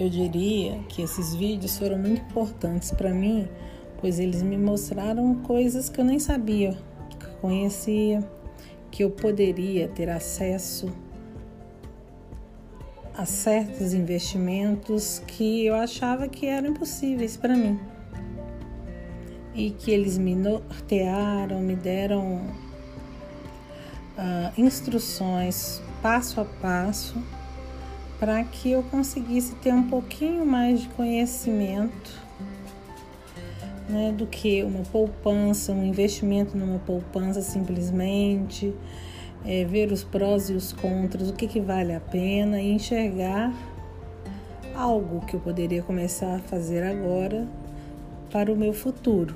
Eu diria que esses vídeos foram muito importantes para mim, pois eles me mostraram coisas que eu nem sabia, que conhecia, que eu poderia ter acesso a certos investimentos que eu achava que eram impossíveis para mim. E que eles me nortearam, me deram uh, instruções passo a passo para que eu conseguisse ter um pouquinho mais de conhecimento né, do que uma poupança, um investimento numa poupança simplesmente é, ver os prós e os contras, o que, que vale a pena e enxergar algo que eu poderia começar a fazer agora para o meu futuro.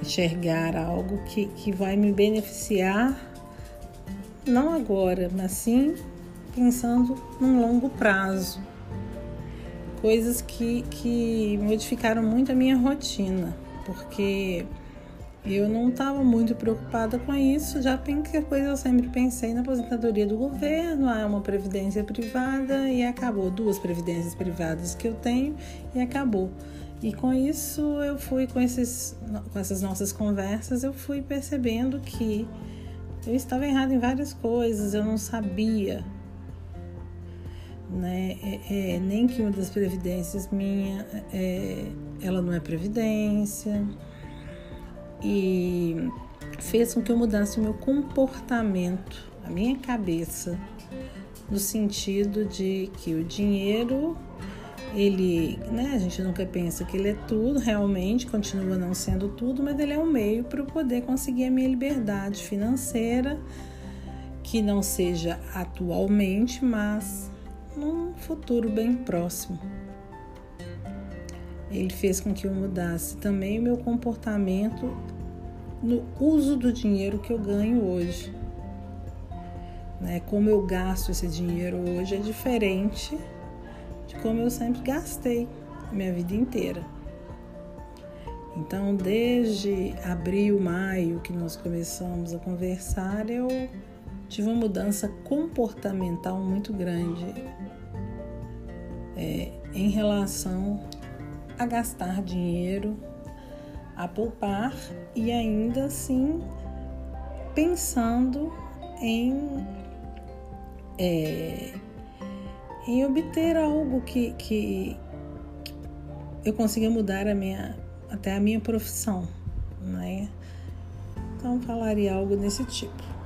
Enxergar algo que, que vai me beneficiar, não agora, mas sim pensando num longo prazo. Coisas que, que modificaram muito a minha rotina, porque eu não estava muito preocupada com isso, já que coisa eu sempre pensei na aposentadoria do governo, há uma previdência privada e acabou. Duas previdências privadas que eu tenho e acabou. E com isso eu fui com, esses, com essas nossas conversas, eu fui percebendo que eu estava errado em várias coisas, eu não sabia né? É, é, nem que uma das previdências minha, é, ela não é previdência e fez com que eu mudasse o meu comportamento, a minha cabeça, no sentido de que o dinheiro ele, né, a gente nunca pensa que ele é tudo, realmente continua não sendo tudo, mas ele é um meio para eu poder conseguir a minha liberdade financeira, que não seja atualmente, mas num futuro bem próximo. Ele fez com que eu mudasse também o meu comportamento no uso do dinheiro que eu ganho hoje. Né? Como eu gasto esse dinheiro hoje é diferente de como eu sempre gastei minha vida inteira. Então, desde abril, maio que nós começamos a conversar, eu tive uma mudança comportamental muito grande é, em relação a gastar dinheiro a poupar e ainda assim pensando em, é, em obter algo que, que, eu consiga mudar a minha, até a minha profissão, né? Então falaria algo desse tipo.